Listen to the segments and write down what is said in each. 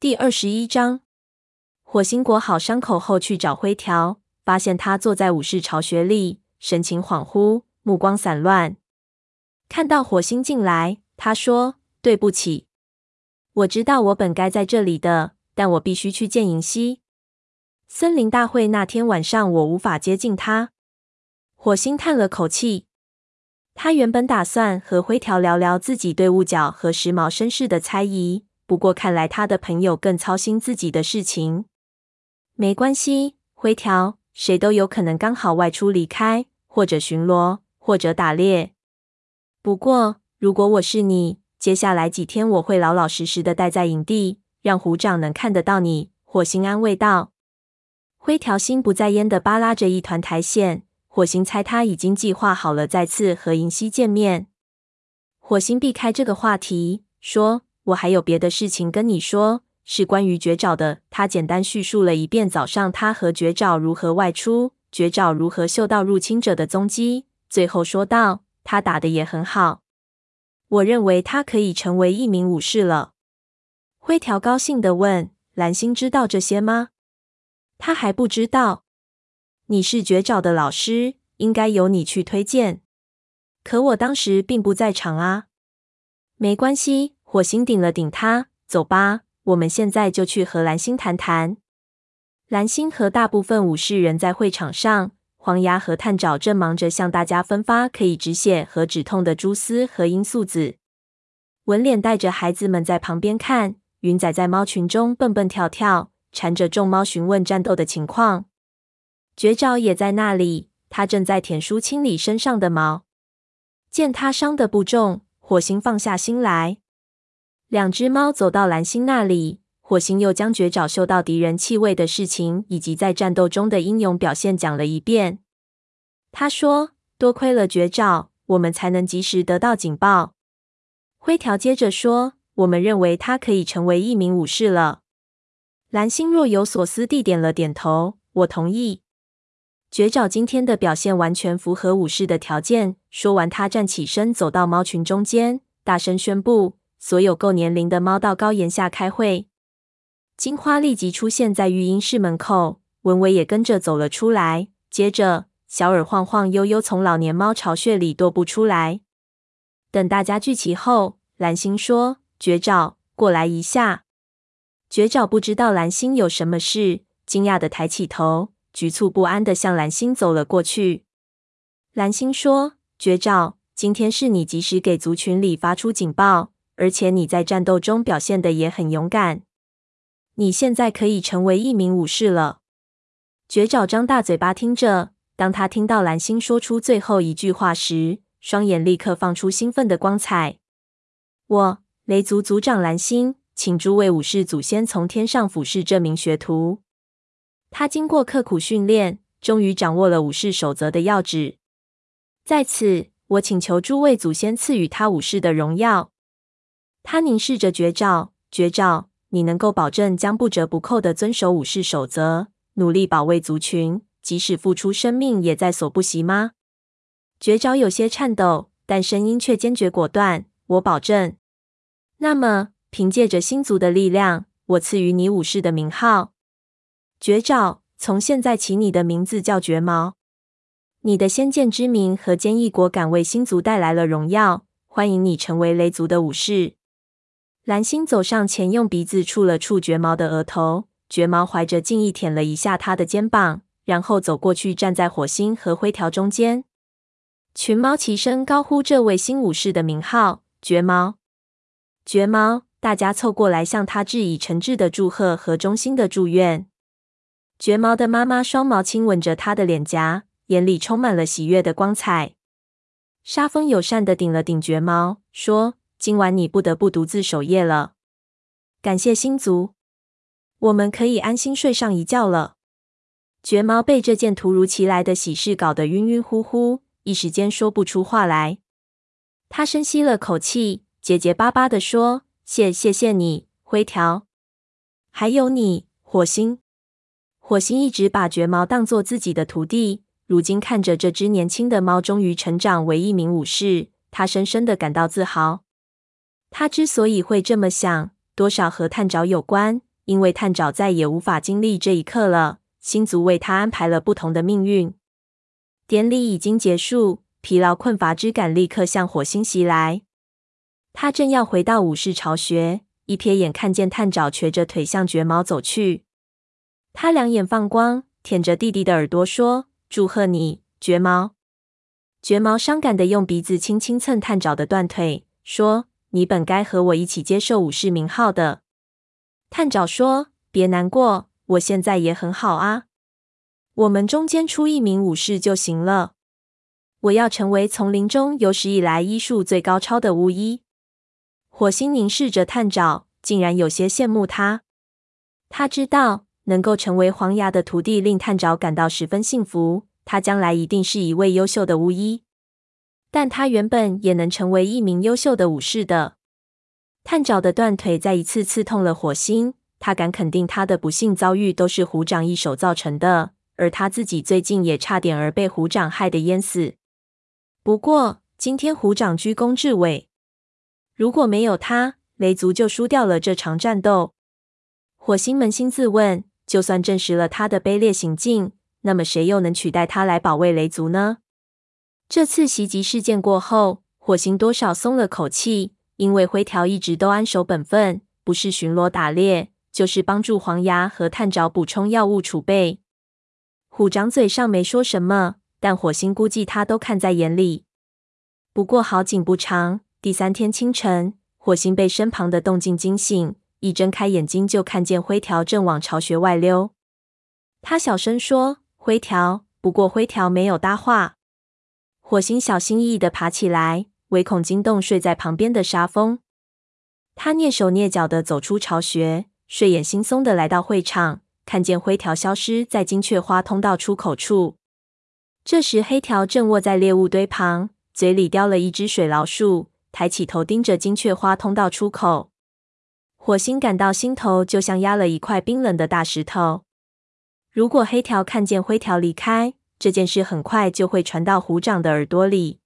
第二十一章，火星裹好伤口后去找灰条，发现他坐在武士巢穴里，神情恍惚，目光散乱。看到火星进来，他说：“对不起，我知道我本该在这里的，但我必须去见银溪。森林大会那天晚上，我无法接近他。”火星叹了口气，他原本打算和灰条聊聊自己对雾角和时髦绅士的猜疑。不过，看来他的朋友更操心自己的事情。没关系，灰条，谁都有可能刚好外出离开，或者巡逻，或者打猎。不过，如果我是你，接下来几天我会老老实实的待在营地，让虎掌能看得到你。火星安慰道。灰条心不在焉的扒拉着一团苔藓。火星猜他已经计划好了再次和银溪见面。火星避开这个话题，说。我还有别的事情跟你说，是关于绝爪的。他简单叙述了一遍早上他和绝爪如何外出，绝爪如何嗅到入侵者的踪迹。最后说道：“他打得也很好，我认为他可以成为一名武士了。”灰条高兴的问：“蓝星知道这些吗？”他还不知道。你是绝爪的老师，应该由你去推荐。可我当时并不在场啊。没关系。火星顶了顶他，走吧，我们现在就去和蓝星谈谈。蓝星和大部分武士人在会场上，黄牙和探爪正忙着向大家分发可以止血和止痛的蛛丝和罂粟籽。文脸带着孩子们在旁边看，云仔在猫群中蹦蹦跳跳，缠着众猫询问战斗的情况。绝爪也在那里，他正在舔梳清理身上的毛。见他伤得不重，火星放下心来。两只猫走到蓝星那里，火星又将绝爪嗅到敌人气味的事情，以及在战斗中的英勇表现讲了一遍。他说：“多亏了绝爪，我们才能及时得到警报。”灰条接着说：“我们认为他可以成为一名武士了。”蓝星若有所思地点了点头：“我同意。绝爪今天的表现完全符合武士的条件。”说完，他站起身，走到猫群中间，大声宣布。所有够年龄的猫到高岩下开会。金花立即出现在育婴室门口，文伟也跟着走了出来。接着，小耳晃晃悠悠从老年猫巢穴里踱步出来。等大家聚齐后，蓝星说：“绝爪，过来一下。”绝爪不知道蓝星有什么事，惊讶地抬起头，局促不安地向蓝星走了过去。蓝星说：“绝爪，今天是你及时给族群里发出警报。”而且你在战斗中表现的也很勇敢，你现在可以成为一名武士了。绝爪张大嘴巴听着，当他听到蓝星说出最后一句话时，双眼立刻放出兴奋的光彩。我，雷族族长蓝星，请诸位武士祖先从天上俯视这名学徒。他经过刻苦训练，终于掌握了武士守则的要旨。在此，我请求诸位祖先赐予他武士的荣耀。他凝视着绝招，绝招，你能够保证将不折不扣地遵守武士守则，努力保卫族群，即使付出生命也在所不惜吗？绝招有些颤抖，但声音却坚决果断：“我保证。”那么，凭借着星族的力量，我赐予你武士的名号。绝招，从现在起，你的名字叫绝毛。你的先见之明和坚毅果敢为星族带来了荣耀，欢迎你成为雷族的武士。蓝星走上前，用鼻子触了触绝毛的额头。绝毛怀着敬意舔了一下他的肩膀，然后走过去，站在火星和灰条中间。群猫齐声高呼这位新武士的名号：绝毛！绝毛！大家凑过来向他致以诚挚的祝贺和衷心的祝愿。绝毛的妈妈双毛亲吻着他的脸颊，眼里充满了喜悦的光彩。沙风友善的顶了顶绝毛，说。今晚你不得不独自守夜了，感谢星族，我们可以安心睡上一觉了。绝毛被这件突如其来的喜事搞得晕晕乎乎，一时间说不出话来。他深吸了口气，结结巴巴地说：“谢谢谢你，灰条，还有你，火星。”火星一直把绝毛当做自己的徒弟，如今看着这只年轻的猫终于成长为一名武士，他深深的感到自豪。他之所以会这么想，多少和探爪有关。因为探长再也无法经历这一刻了。星族为他安排了不同的命运。典礼已经结束，疲劳困乏之感立刻向火星袭来。他正要回到武士巢穴，一瞥眼看见探长瘸着腿向绝毛走去。他两眼放光，舔着弟弟的耳朵说：“祝贺你，绝毛。”绝毛伤感的用鼻子轻轻蹭探长的断腿，说：“你本该和我一起接受武士名号的。”探长说：“别难过。”我现在也很好啊，我们中间出一名武士就行了。我要成为丛林中有史以来医术最高超的巫医。火星凝视着探长，竟然有些羡慕他。他知道能够成为黄牙的徒弟，令探长感到十分幸福。他将来一定是一位优秀的巫医，但他原本也能成为一名优秀的武士的。探长的断腿再一次刺痛了火星。他敢肯定，他的不幸遭遇都是虎掌一手造成的，而他自己最近也差点儿被虎掌害得淹死。不过，今天虎掌居功至伟，如果没有他，雷族就输掉了这场战斗。火星扪心自问：就算证实了他的卑劣行径，那么谁又能取代他来保卫雷族呢？这次袭击事件过后，火星多少松了口气，因为灰条一直都安守本分，不是巡逻打猎。就是帮助黄牙和探爪补充药物储备。虎掌嘴上没说什么，但火星估计他都看在眼里。不过好景不长，第三天清晨，火星被身旁的动静惊醒，一睁开眼睛就看见灰条正往巢穴外溜。他小声说：“灰条。”不过灰条没有搭话。火星小心翼翼地爬起来，唯恐惊动睡在旁边的沙蜂。他蹑手蹑脚地走出巢穴。睡眼惺忪的来到会场，看见灰条消失在金雀花通道出口处。这时，黑条正卧在猎物堆旁，嘴里叼了一只水老鼠，抬起头盯着金雀花通道出口。火星感到心头就像压了一块冰冷的大石头。如果黑条看见灰条离开，这件事很快就会传到虎掌的耳朵里。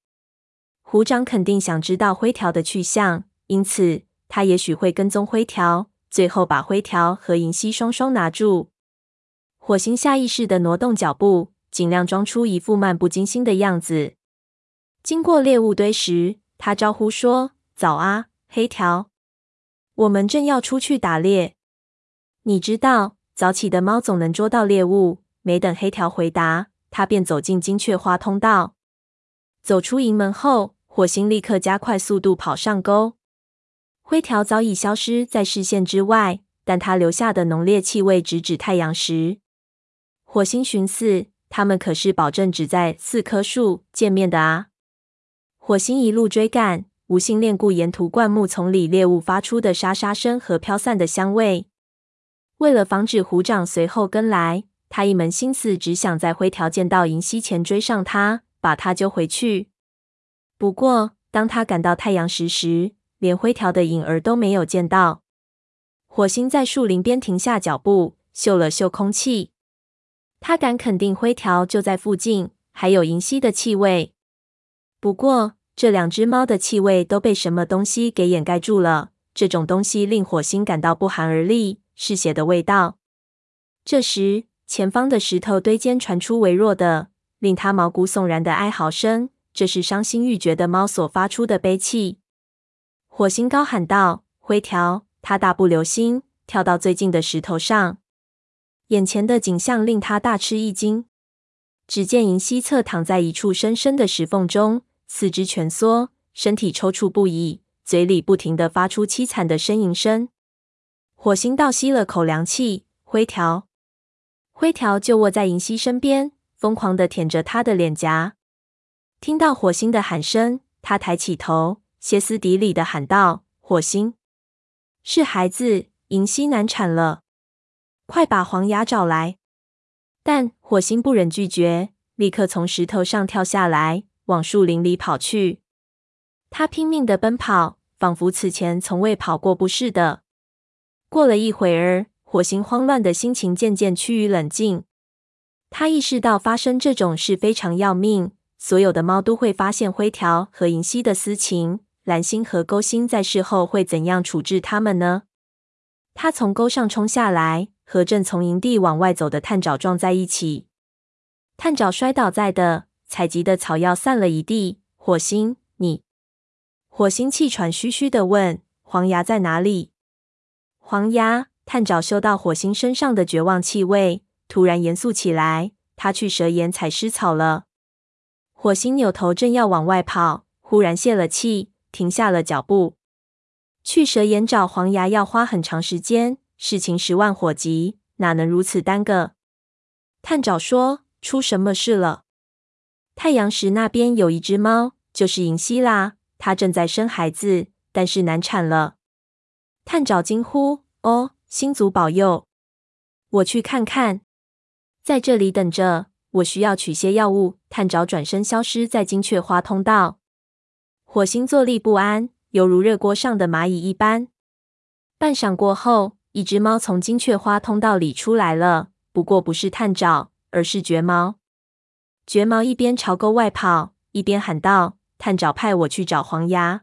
虎掌肯定想知道灰条的去向，因此他也许会跟踪灰条。最后把灰条和银溪双双拿住。火星下意识的挪动脚步，尽量装出一副漫不经心的样子。经过猎物堆时，他招呼说：“早啊，黑条，我们正要出去打猎。你知道，早起的猫总能捉到猎物。”没等黑条回答，他便走进金雀花通道。走出营门后，火星立刻加快速度跑上钩。灰条早已消失在视线之外，但它留下的浓烈气味直指太阳石。火星寻思，他们可是保证只在四棵树见面的啊！火星一路追赶，无心恋顾沿途灌木丛里猎物发出的沙沙声和飘散的香味。为了防止虎掌随后跟来，他一门心思只想在灰条见到银溪前追上他，把他揪回去。不过，当他赶到太阳石时，连灰条的影儿都没有见到。火星在树林边停下脚步，嗅了嗅空气。他敢肯定灰条就在附近，还有银溪的气味。不过，这两只猫的气味都被什么东西给掩盖住了。这种东西令火星感到不寒而栗，是血的味道。这时，前方的石头堆间传出微弱的、令他毛骨悚然的哀嚎声。这是伤心欲绝的猫所发出的悲泣。火星高喊道：“灰条！”他大步流星跳到最近的石头上，眼前的景象令他大吃一惊。只见银溪侧躺在一处深深的石缝中，四肢蜷缩，身体抽搐不已，嘴里不停地发出凄惨的呻吟声。火星倒吸了口凉气，灰条，灰条就卧在银溪身边，疯狂地舔着他的脸颊。听到火星的喊声，他抬起头。歇斯底里的喊道：“火星，是孩子，银溪难产了，快把黄牙找来！”但火星不忍拒绝，立刻从石头上跳下来，往树林里跑去。他拼命的奔跑，仿佛此前从未跑过步似的。过了一会儿，火星慌乱的心情渐渐趋于冷静。他意识到发生这种事非常要命，所有的猫都会发现灰条和银溪的私情。蓝星和勾星在事后会怎样处置他们呢？他从沟上冲下来，和正从营地往外走的探爪撞在一起。探爪摔倒在的，采集的草药散了一地。火星，你……火星气喘吁吁地问：“黄牙在哪里？”黄牙。探爪嗅到火星身上的绝望气味，突然严肃起来。他去蛇岩采尸草了。火星扭头正要往外跑，忽然泄了气，停下了脚步。去蛇岩找黄牙要花很长时间，事情十万火急，哪能如此耽搁？探爪说：“出什么事了？”太阳石那边有一只猫，就是银溪啦。它正在生孩子，但是难产了。探爪惊呼：“哦！”星族保佑，我去看看。在这里等着，我需要取些药物。探爪转身消失在金雀花通道。火星坐立不安，犹如热锅上的蚂蚁一般。半晌过后，一只猫从金雀花通道里出来了，不过不是探爪，而是绝猫。绝猫一边朝沟外跑，一边喊道：“探爪派我去找黄牙。”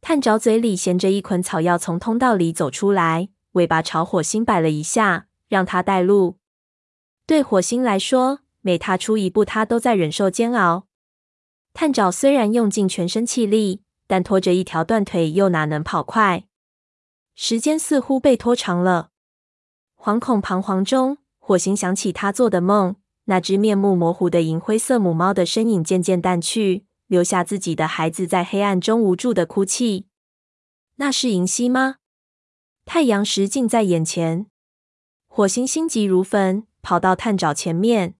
探爪嘴里衔着一捆草药，从通道里走出来。尾巴朝火星摆了一下，让他带路。对火星来说，每踏出一步，他都在忍受煎熬。探爪虽然用尽全身气力，但拖着一条断腿，又哪能跑快？时间似乎被拖长了。惶恐彷徨中，火星想起他做的梦，那只面目模糊的银灰色母猫的身影渐渐淡去，留下自己的孩子在黑暗中无助的哭泣。那是银溪吗？太阳石近在眼前，火星心急如焚，跑到探爪前面。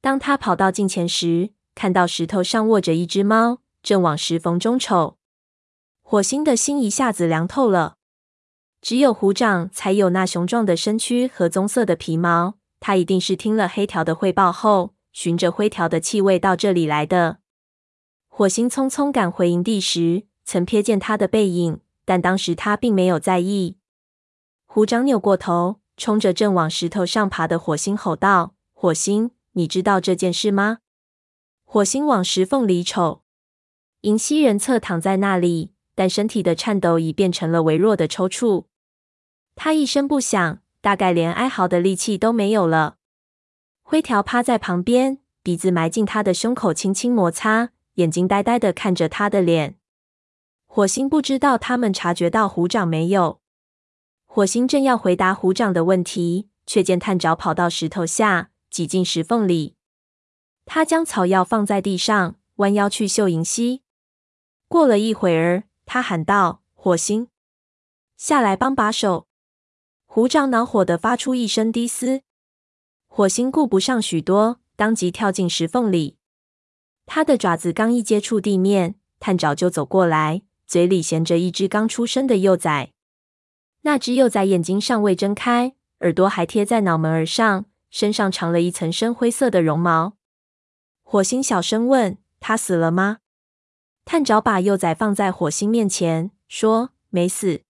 当他跑到近前时，看到石头上卧着一只猫，正往石缝中瞅。火星的心一下子凉透了。只有虎掌才有那雄壮的身躯和棕色的皮毛，他一定是听了黑条的汇报后，循着灰条的气味到这里来的。火星匆匆赶回营地时，曾瞥见他的背影，但当时他并没有在意。虎掌扭过头，冲着正往石头上爬的火星吼道：“火星，你知道这件事吗？”火星往石缝里瞅，银溪人侧躺在那里，但身体的颤抖已变成了微弱的抽搐。他一声不响，大概连哀嚎的力气都没有了。灰条趴在旁边，鼻子埋进他的胸口，轻轻摩擦，眼睛呆呆的看着他的脸。火星不知道他们察觉到虎掌没有。火星正要回答虎掌的问题，却见探爪跑到石头下，挤进石缝里。他将草药放在地上，弯腰去嗅银溪。过了一会儿，他喊道：“火星，下来帮把手！”虎掌恼火地发出一声低嘶。火星顾不上许多，当即跳进石缝里。他的爪子刚一接触地面，探爪就走过来，嘴里衔着一只刚出生的幼崽。那只幼崽眼睛尚未睁开，耳朵还贴在脑门儿上，身上长了一层深灰色的绒毛。火星小声问：“他死了吗？”探爪把幼崽放在火星面前，说：“没死，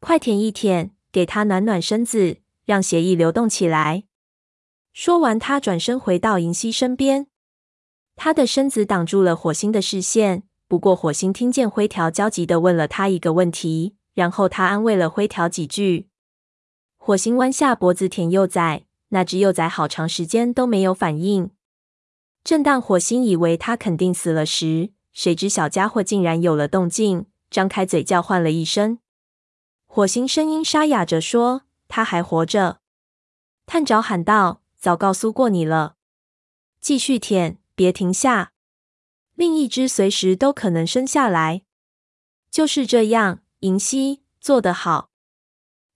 快舔一舔，给他暖暖身子，让血液流动起来。”说完，他转身回到银溪身边，他的身子挡住了火星的视线。不过，火星听见灰条焦急的问了他一个问题。然后他安慰了灰条几句。火星弯下脖子舔幼崽，那只幼崽好长时间都没有反应。正当火星以为他肯定死了时，谁知小家伙竟然有了动静，张开嘴叫唤了一声。火星声音沙哑着说：“他还活着。”探爪喊道：“早告诉过你了，继续舔，别停下。另一只随时都可能生下来。”就是这样。银溪做得好。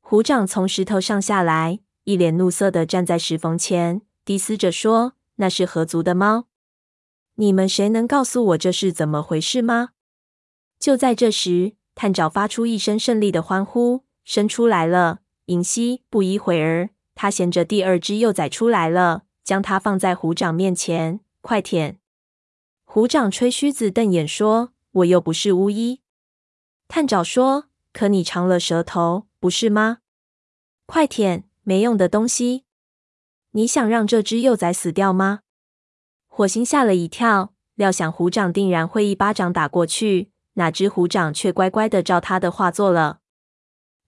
虎掌从石头上下来，一脸怒色地站在石缝前，低嘶着说：“那是何族的猫？你们谁能告诉我这是怎么回事吗？”就在这时，探爪发出一声胜利的欢呼：“生出来了！”银溪不一会儿，他衔着第二只幼崽出来了，将它放在虎掌面前：“快舔！”虎掌吹须子瞪眼说：“我又不是巫医。”探爪说：“可你长了舌头，不是吗？快舔，没用的东西！你想让这只幼崽死掉吗？”火星吓了一跳，料想虎掌定然会一巴掌打过去，哪知虎掌却乖乖的照他的话做了。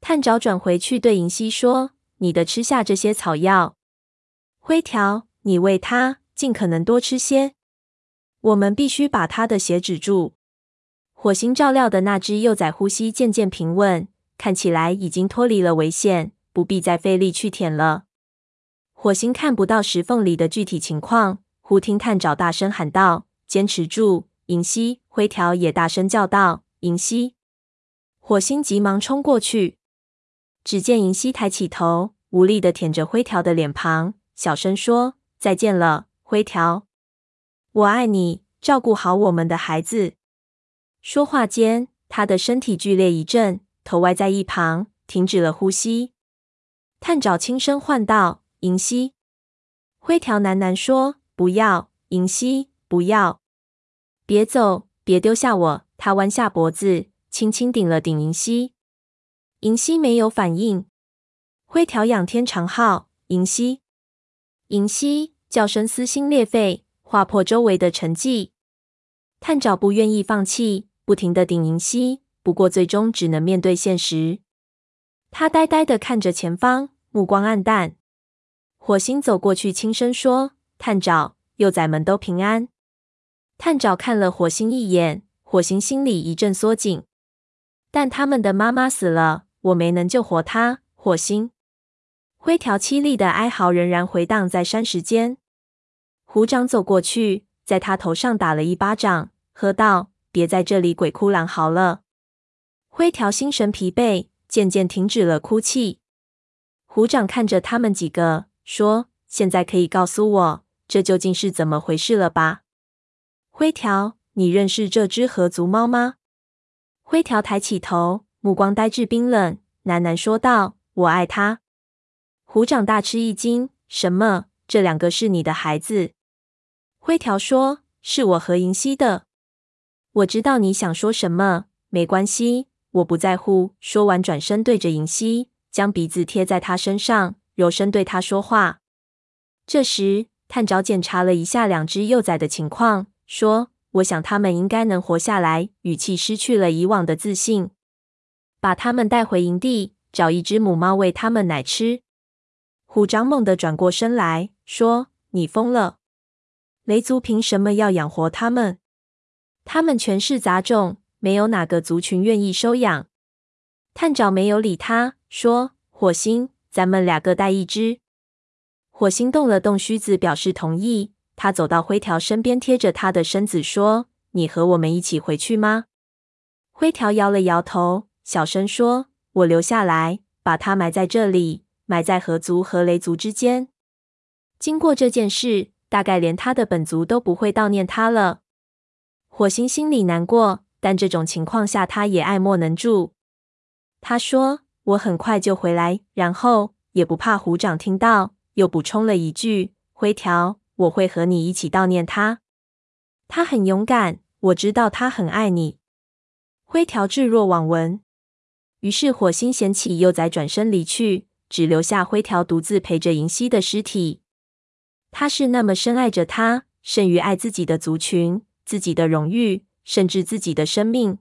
探爪转回去对银溪说：“你的吃下这些草药。灰条，你喂它，尽可能多吃些。我们必须把它的血止住。”火星照料的那只幼崽呼吸渐渐平稳，看起来已经脱离了危险，不必再费力去舔了。火星看不到石缝里的具体情况，忽听探爪大声喊道：“坚持住，银溪！”灰条也大声叫道：“银溪！”火星急忙冲过去，只见银溪抬起头，无力的舔着灰条的脸庞，小声说：“再见了，灰条，我爱你，照顾好我们的孩子。”说话间，他的身体剧烈一震，头歪在一旁，停止了呼吸。探爪轻声唤道：“银溪。”灰条喃喃说：“不要，银溪，不要，别走，别丢下我。”他弯下脖子，轻轻顶了顶银溪。银溪没有反应。灰条仰天长号：“银溪，银溪！”叫声撕心裂肺，划破周围的沉寂。探爪不愿意放弃。不停的顶银溪，不过最终只能面对现实。他呆呆的看着前方，目光黯淡。火星走过去，轻声说：“探爪，幼崽们都平安。”探爪看了火星一眼，火星心里一阵缩紧。但他们的妈妈死了，我没能救活她。火星，灰条凄厉的哀嚎仍然回荡在山石间。虎掌走过去，在他头上打了一巴掌，喝道。别在这里鬼哭狼嚎了。灰条心神疲惫，渐渐停止了哭泣。虎掌看着他们几个，说：“现在可以告诉我，这究竟是怎么回事了吧？”灰条，你认识这只河族猫吗？灰条抬起头，目光呆滞冰冷，喃喃说道：“我爱它。”虎掌大吃一惊：“什么？这两个是你的孩子？”灰条说：“是我和银溪的。”我知道你想说什么，没关系，我不在乎。说完，转身对着银溪，将鼻子贴在他身上，柔声对他说话。这时，探爪检查了一下两只幼崽的情况，说：“我想他们应该能活下来。”语气失去了以往的自信。把他们带回营地，找一只母猫喂他们奶吃。虎掌猛地转过身来说：“你疯了！雷族凭什么要养活他们？”他们全是杂种，没有哪个族群愿意收养。探爪没有理他，说：“火星，咱们俩各带一只。”火星动了动须子，表示同意。他走到灰条身边，贴着他的身子说：“你和我们一起回去吗？”灰条摇了摇头，小声说：“我留下来，把它埋在这里，埋在河族和雷族之间。经过这件事，大概连他的本族都不会悼念他了。”火星心里难过，但这种情况下，他也爱莫能助。他说：“我很快就回来。”然后也不怕虎掌听到，又补充了一句：“灰条，我会和你一起悼念他。他很勇敢，我知道他很爱你。”灰条置若罔闻。于是火星捡起幼崽，转身离去，只留下灰条独自陪着银溪的尸体。他是那么深爱着他，甚于爱自己的族群。自己的荣誉，甚至自己的生命。